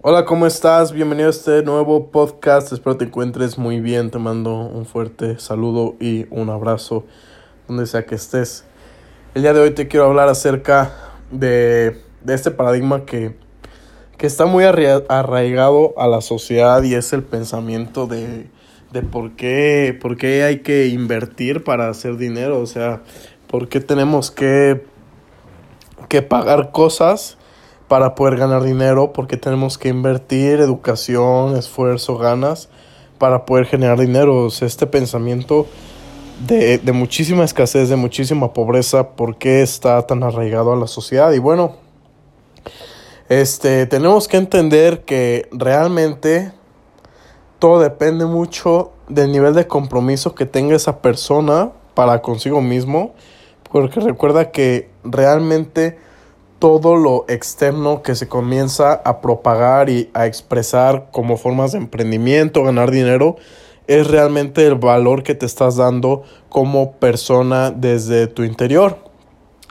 Hola, ¿cómo estás? Bienvenido a este nuevo podcast. Espero te encuentres muy bien. Te mando un fuerte saludo y un abrazo donde sea que estés. El día de hoy te quiero hablar acerca de, de este paradigma que, que está muy arraigado a la sociedad y es el pensamiento de, de por, qué, por qué hay que invertir para hacer dinero. O sea, por qué tenemos que, que pagar cosas para poder ganar dinero porque tenemos que invertir educación, esfuerzo, ganas para poder generar dinero. O sea, este pensamiento de, de, muchísima escasez, de muchísima pobreza, ¿por qué está tan arraigado a la sociedad? Y bueno, este, tenemos que entender que realmente todo depende mucho del nivel de compromiso que tenga esa persona para consigo mismo, porque recuerda que realmente todo lo externo que se comienza a propagar y a expresar como formas de emprendimiento, ganar dinero, es realmente el valor que te estás dando como persona desde tu interior.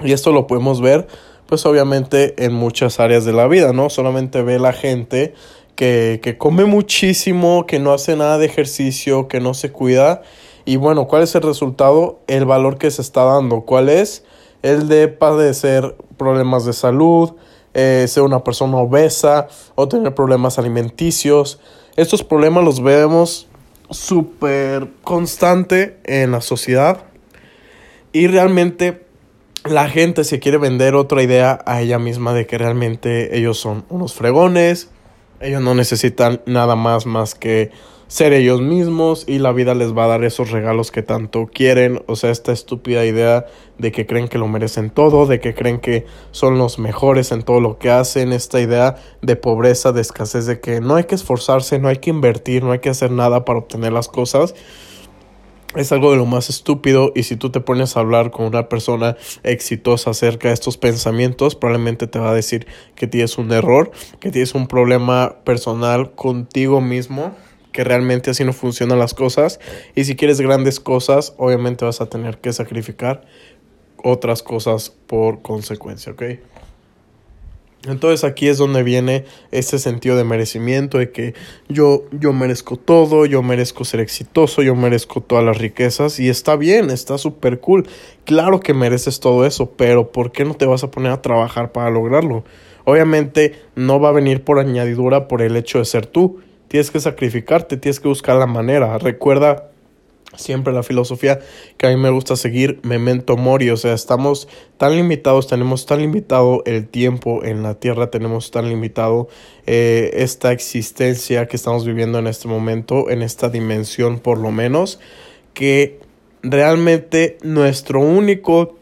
Y esto lo podemos ver, pues obviamente en muchas áreas de la vida, ¿no? Solamente ve la gente que, que come muchísimo, que no hace nada de ejercicio, que no se cuida. Y bueno, ¿cuál es el resultado? El valor que se está dando. ¿Cuál es? El de padecer problemas de salud, eh, ser una persona obesa o tener problemas alimenticios. Estos problemas los vemos súper constante en la sociedad y realmente la gente se quiere vender otra idea a ella misma de que realmente ellos son unos fregones, ellos no necesitan nada más más que ser ellos mismos y la vida les va a dar esos regalos que tanto quieren. O sea, esta estúpida idea de que creen que lo merecen todo, de que creen que son los mejores en todo lo que hacen, esta idea de pobreza, de escasez, de que no hay que esforzarse, no hay que invertir, no hay que hacer nada para obtener las cosas. Es algo de lo más estúpido y si tú te pones a hablar con una persona exitosa acerca de estos pensamientos, probablemente te va a decir que tienes un error, que tienes un problema personal contigo mismo que realmente así no funcionan las cosas. Y si quieres grandes cosas, obviamente vas a tener que sacrificar otras cosas por consecuencia, ¿ok? Entonces aquí es donde viene ese sentido de merecimiento, de que yo, yo merezco todo, yo merezco ser exitoso, yo merezco todas las riquezas y está bien, está súper cool. Claro que mereces todo eso, pero ¿por qué no te vas a poner a trabajar para lograrlo? Obviamente no va a venir por añadidura por el hecho de ser tú, Tienes que sacrificarte, tienes que buscar la manera. Recuerda siempre la filosofía que a mí me gusta seguir, memento mori, o sea, estamos tan limitados, tenemos tan limitado el tiempo en la tierra, tenemos tan limitado eh, esta existencia que estamos viviendo en este momento, en esta dimensión por lo menos, que realmente nuestro único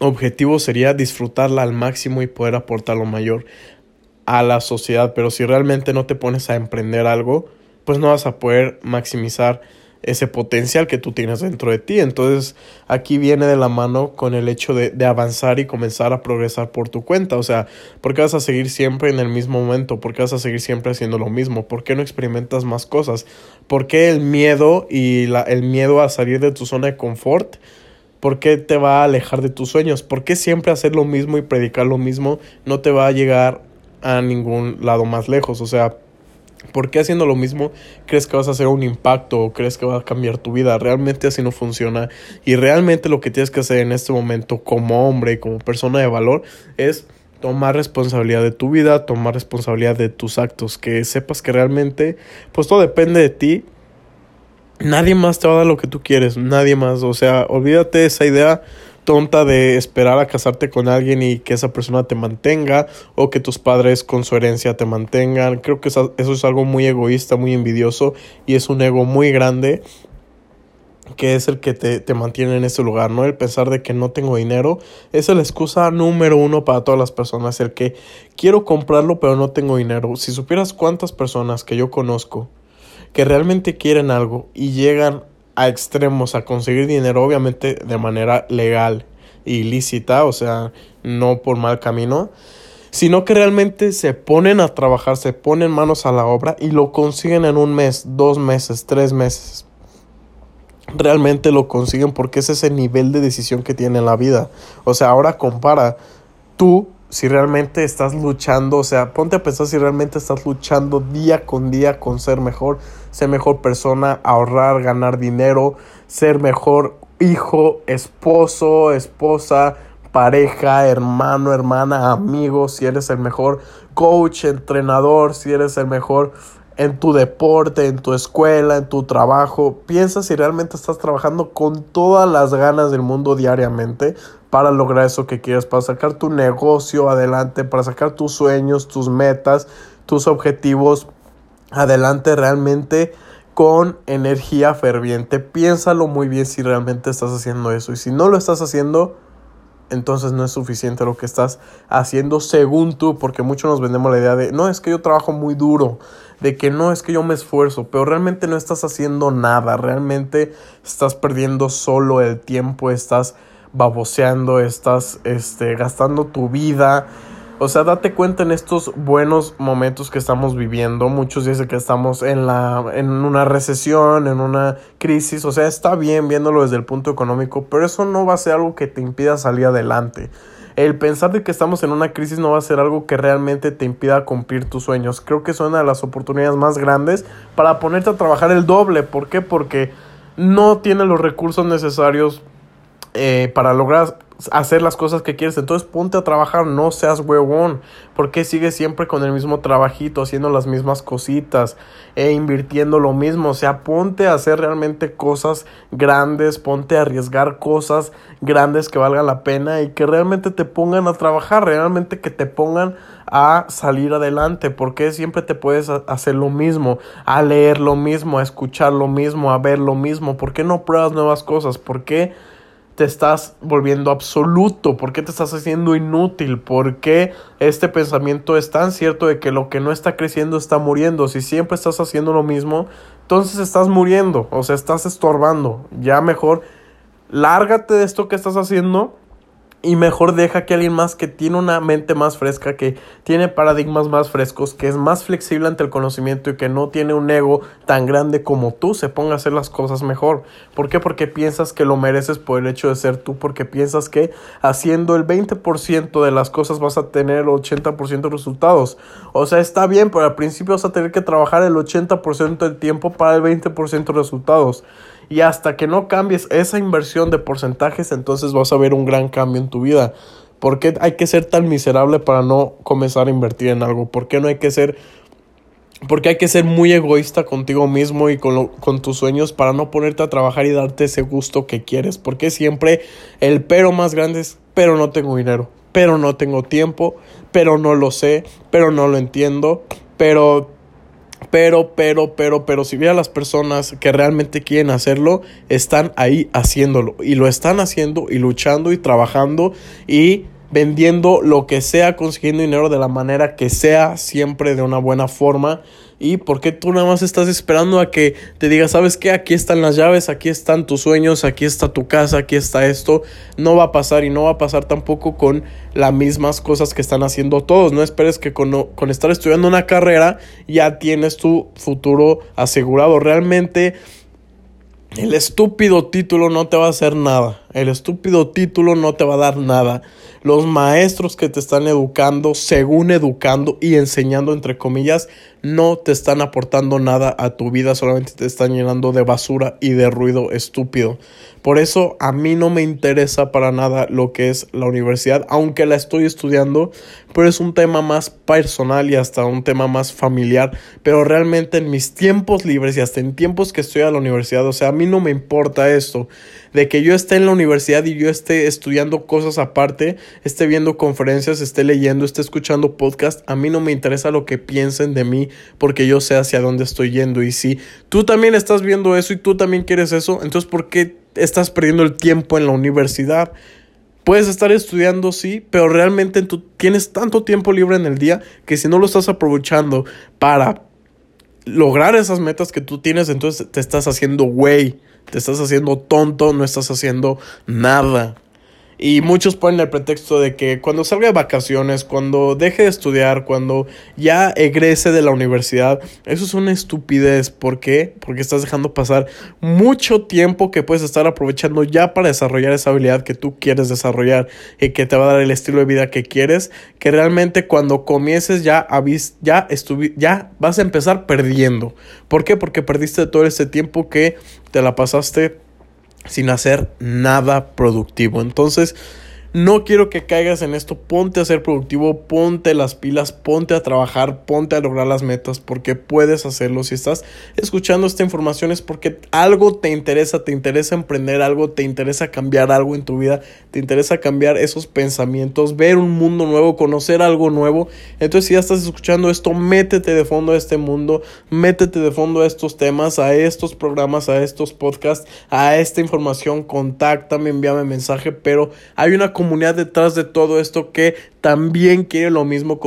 objetivo sería disfrutarla al máximo y poder aportar lo mayor a la sociedad, pero si realmente no te pones a emprender algo, pues no vas a poder maximizar ese potencial que tú tienes dentro de ti. Entonces aquí viene de la mano con el hecho de, de, avanzar y comenzar a progresar por tu cuenta. O sea, ¿por qué vas a seguir siempre en el mismo momento? ¿Por qué vas a seguir siempre haciendo lo mismo? ¿Por qué no experimentas más cosas? ¿Por qué el miedo y la, el miedo a salir de tu zona de confort? ¿Por qué te va a alejar de tus sueños? ¿Por qué siempre hacer lo mismo y predicar lo mismo no te va a llegar a ningún lado más lejos. O sea, ¿por qué haciendo lo mismo crees que vas a hacer un impacto o crees que va a cambiar tu vida? Realmente así no funciona. Y realmente lo que tienes que hacer en este momento como hombre como persona de valor es tomar responsabilidad de tu vida, tomar responsabilidad de tus actos, que sepas que realmente pues todo depende de ti. Nadie más te va a dar lo que tú quieres, nadie más, o sea, olvídate esa idea tonta de esperar a casarte con alguien y que esa persona te mantenga o que tus padres con su herencia te mantengan. Creo que eso, es algo muy egoísta, muy envidioso y es un ego muy grande que es el que te, te, mantiene en ese lugar, ¿no? El pensar de que no tengo dinero es la excusa número uno para todas las personas, el que quiero comprarlo pero no tengo dinero. Si supieras cuántas personas que yo conozco que realmente quieren algo y llegan a extremos a conseguir dinero, obviamente de manera legal ilícita, o sea, no por mal camino, sino que realmente se ponen a trabajar, se ponen manos a la obra y lo consiguen en un mes, dos meses, tres meses. Realmente lo consiguen porque es ese nivel de decisión que tiene en la vida. O sea, ahora compara tú si realmente estás luchando, o sea, ponte a pensar si realmente estás luchando día con día con ser mejor, ser mejor persona, ahorrar, ganar dinero, ser mejor hijo, esposo, esposa, pareja, hermano, hermana, amigo, si eres el mejor coach, entrenador, si eres el mejor en tu deporte, en tu escuela, en tu trabajo. Piensa si realmente estás trabajando con todas las ganas del mundo diariamente para lograr eso que quieres, para sacar tu negocio adelante, para sacar tus sueños, tus metas, tus objetivos adelante realmente con energía ferviente. Piénsalo muy bien si realmente estás haciendo eso. Y si no lo estás haciendo, entonces no es suficiente lo que estás haciendo según tú, porque muchos nos vendemos la idea de, no, es que yo trabajo muy duro, de que no, es que yo me esfuerzo, pero realmente no estás haciendo nada, realmente estás perdiendo solo el tiempo, estás baboseando, estás este, gastando tu vida o sea, date cuenta en estos buenos momentos que estamos viviendo. Muchos dicen que estamos en, la, en una recesión, en una crisis. O sea, está bien viéndolo desde el punto económico, pero eso no va a ser algo que te impida salir adelante. El pensar de que estamos en una crisis no va a ser algo que realmente te impida cumplir tus sueños. Creo que es una de las oportunidades más grandes para ponerte a trabajar el doble. ¿Por qué? Porque no tienes los recursos necesarios eh, para lograr hacer las cosas que quieres. Entonces ponte a trabajar, no seas huevón. porque sigues siempre con el mismo trabajito, haciendo las mismas cositas e invirtiendo lo mismo? O sea, ponte a hacer realmente cosas grandes, ponte a arriesgar cosas grandes que valgan la pena y que realmente te pongan a trabajar, realmente que te pongan a salir adelante, porque siempre te puedes hacer lo mismo, a leer lo mismo, a escuchar lo mismo, a ver lo mismo, ¿por qué no pruebas nuevas cosas? ¿Por qué te estás volviendo absoluto? ¿Por qué te estás haciendo inútil? ¿Por qué este pensamiento es tan cierto de que lo que no está creciendo está muriendo? Si siempre estás haciendo lo mismo, entonces estás muriendo, o sea, estás estorbando. Ya mejor, lárgate de esto que estás haciendo y mejor deja que alguien más que tiene una mente más fresca, que tiene paradigmas más frescos, que es más flexible ante el conocimiento y que no tiene un ego tan grande como tú, se ponga a hacer las cosas mejor. ¿Por qué? Porque piensas que lo mereces por el hecho de ser tú, porque piensas que haciendo el 20% de las cosas vas a tener el 80% de resultados. O sea, está bien, pero al principio vas a tener que trabajar el 80% del tiempo para el 20% de resultados. Y hasta que no cambies esa inversión de porcentajes, entonces vas a ver un gran cambio en tu vida. ¿Por qué hay que ser tan miserable para no comenzar a invertir en algo? ¿Por qué no hay que ser porque hay que ser muy egoísta contigo mismo y con, con, tus sueños para no ponerte a trabajar y darte ese gusto que quieres. Porque siempre el pero más grande es, pero no tengo dinero, pero no tengo tiempo, pero no lo sé, pero no lo entiendo, pero pero, pero, pero, pero, si a las personas que realmente quieren hacerlo, están ahí haciéndolo. Y lo están haciendo y luchando y trabajando y vendiendo lo que sea, consiguiendo dinero de la manera que sea, siempre de una buena forma. ¿Y por qué tú nada más estás esperando a que te diga, sabes qué? Aquí están las llaves, aquí están tus sueños, aquí está tu casa, aquí está esto. No va a pasar y no va a pasar tampoco con las mismas cosas que están haciendo todos. No esperes que con, con estar estudiando una carrera ya tienes tu futuro asegurado. Realmente el estúpido título no te va a hacer nada. El estúpido título no te va a dar nada. Los maestros que te están educando, según educando y enseñando, entre comillas, no te están aportando nada a tu vida, solamente te están llenando de basura y de ruido estúpido. Por eso a mí no me interesa para nada lo que es la universidad, aunque la estoy estudiando, pero es un tema más personal y hasta un tema más familiar. Pero realmente en mis tiempos libres y hasta en tiempos que estoy a la universidad, o sea, a mí no me importa esto de que yo esté en la universidad y yo esté estudiando cosas aparte, esté viendo conferencias, esté leyendo, esté escuchando podcast, a mí no me interesa lo que piensen de mí porque yo sé hacia dónde estoy yendo. Y si tú también estás viendo eso y tú también quieres eso, entonces ¿por qué estás perdiendo el tiempo en la universidad? Puedes estar estudiando, sí, pero realmente tú tienes tanto tiempo libre en el día que si no lo estás aprovechando para lograr esas metas que tú tienes, entonces te estás haciendo güey, te estás haciendo tonto, no estás haciendo nada. Y muchos ponen el pretexto de que cuando salga de vacaciones, cuando deje de estudiar, cuando ya egrese de la universidad, eso es una estupidez. ¿Por qué? Porque estás dejando pasar mucho tiempo que puedes estar aprovechando ya para desarrollar esa habilidad que tú quieres desarrollar y que te va a dar el estilo de vida que quieres, que realmente cuando comiences ya, ya, ya vas a empezar perdiendo. ¿Por qué? Porque perdiste todo ese tiempo que te la pasaste sin hacer nada productivo. Entonces, no quiero que caigas en esto. Ponte a ser productivo, ponte las pilas, ponte a trabajar, ponte a lograr las metas porque puedes hacerlo. Si estás escuchando esta información es porque algo te interesa, te interesa emprender algo, te interesa cambiar algo en tu vida, te interesa cambiar esos pensamientos, ver un mundo nuevo, conocer algo nuevo. Entonces, si ya estás escuchando esto, métete de fondo a este mundo, métete de fondo a estos temas, a estos programas, a estos podcasts, a esta información. Contáctame, envíame mensaje, pero hay una comunidad detrás de todo esto que también quiere lo mismo,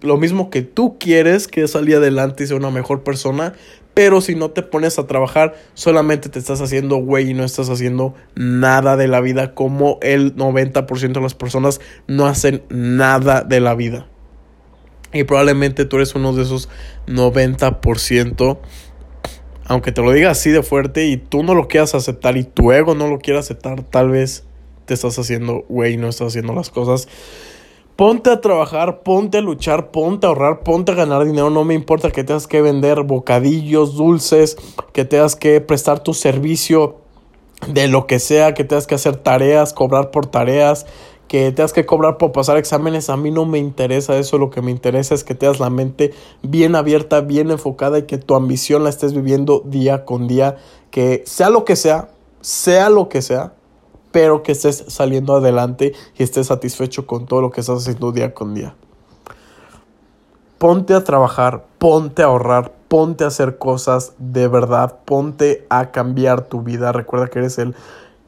lo mismo que tú quieres, que salir adelante y ser una mejor persona. Pero si no te pones a trabajar, solamente te estás haciendo güey y no estás haciendo nada de la vida, como el 90% de las personas no hacen nada de la vida. Y probablemente tú eres uno de esos 90%, aunque te lo diga así de fuerte y tú no lo quieras aceptar y tu ego no lo quiera aceptar, tal vez te estás haciendo, güey, no estás haciendo las cosas. Ponte a trabajar, ponte a luchar, ponte a ahorrar, ponte a ganar dinero. No me importa que tengas que vender bocadillos, dulces, que tengas que prestar tu servicio de lo que sea, que tengas que hacer tareas, cobrar por tareas, que tengas que cobrar por pasar exámenes. A mí no me interesa eso. Lo que me interesa es que tengas la mente bien abierta, bien enfocada y que tu ambición la estés viviendo día con día. Que sea lo que sea, sea lo que sea, pero que estés saliendo adelante y estés satisfecho con todo lo que estás haciendo día con día. Ponte a trabajar, ponte a ahorrar, ponte a hacer cosas de verdad, ponte a cambiar tu vida. Recuerda que eres el,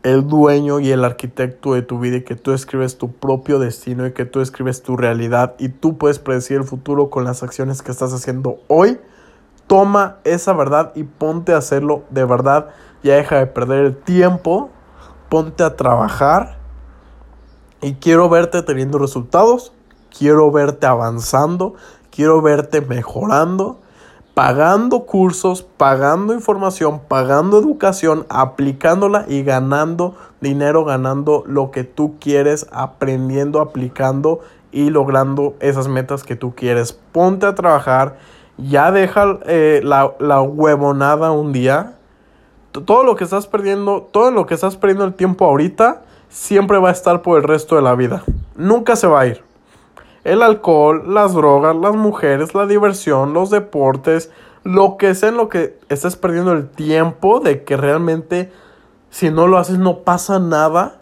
el dueño y el arquitecto de tu vida y que tú escribes tu propio destino y que tú escribes tu realidad y tú puedes predecir el futuro con las acciones que estás haciendo hoy. Toma esa verdad y ponte a hacerlo de verdad. Ya deja de perder el tiempo ponte a trabajar y quiero verte teniendo resultados, quiero verte avanzando, quiero verte mejorando, pagando cursos, pagando información, pagando educación, aplicándola y ganando dinero, ganando lo que tú quieres, aprendiendo, aplicando y logrando esas metas que tú quieres. Ponte a trabajar, ya deja eh, la, la huevonada un día todo lo que estás perdiendo, todo lo que estás perdiendo el tiempo ahorita, siempre va a estar por el resto de la vida. Nunca se va a ir. El alcohol, las drogas, las mujeres, la diversión, los deportes, lo que sea en lo que estás perdiendo el tiempo de que realmente si no lo haces no pasa nada,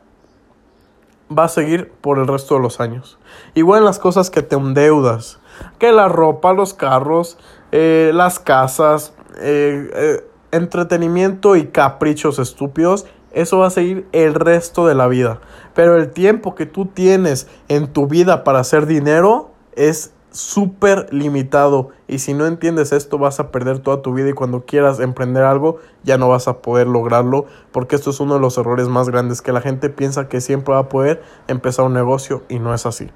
va a seguir por el resto de los años. Igual en las cosas que te endeudas, que la ropa, los carros, eh, las casas, eh, eh entretenimiento y caprichos estúpidos, eso va a seguir el resto de la vida. Pero el tiempo que tú tienes en tu vida para hacer dinero es súper limitado. Y si no entiendes esto, vas a perder toda tu vida y cuando quieras emprender algo, ya no vas a poder lograrlo. Porque esto es uno de los errores más grandes, que la gente piensa que siempre va a poder empezar un negocio y no es así.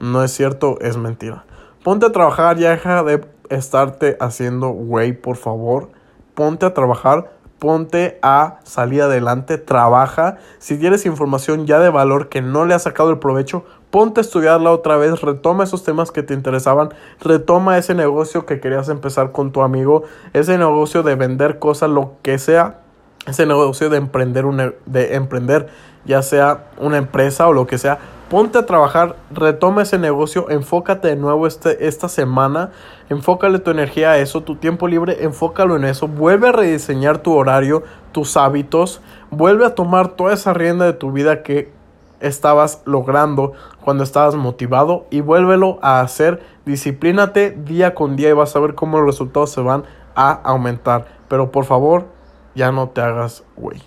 No es cierto, es mentira. Ponte a trabajar, ya deja de estarte haciendo güey, por favor ponte a trabajar, ponte a salir adelante, trabaja. Si tienes información ya de valor que no le has sacado el provecho, ponte a estudiarla otra vez, retoma esos temas que te interesaban, retoma ese negocio que querías empezar con tu amigo, ese negocio de vender cosas, lo que sea, ese negocio de emprender, de emprender ya sea una empresa o lo que sea ponte a trabajar, retoma ese negocio, enfócate de nuevo este, esta semana, enfócale tu energía a eso, tu tiempo libre, enfócalo en eso, vuelve a rediseñar tu horario, tus hábitos, vuelve a tomar toda esa rienda de tu vida que estabas logrando cuando estabas motivado y vuélvelo a hacer, disciplínate día con día y vas a ver cómo los resultados se van a aumentar, pero por favor, ya no te hagas güey.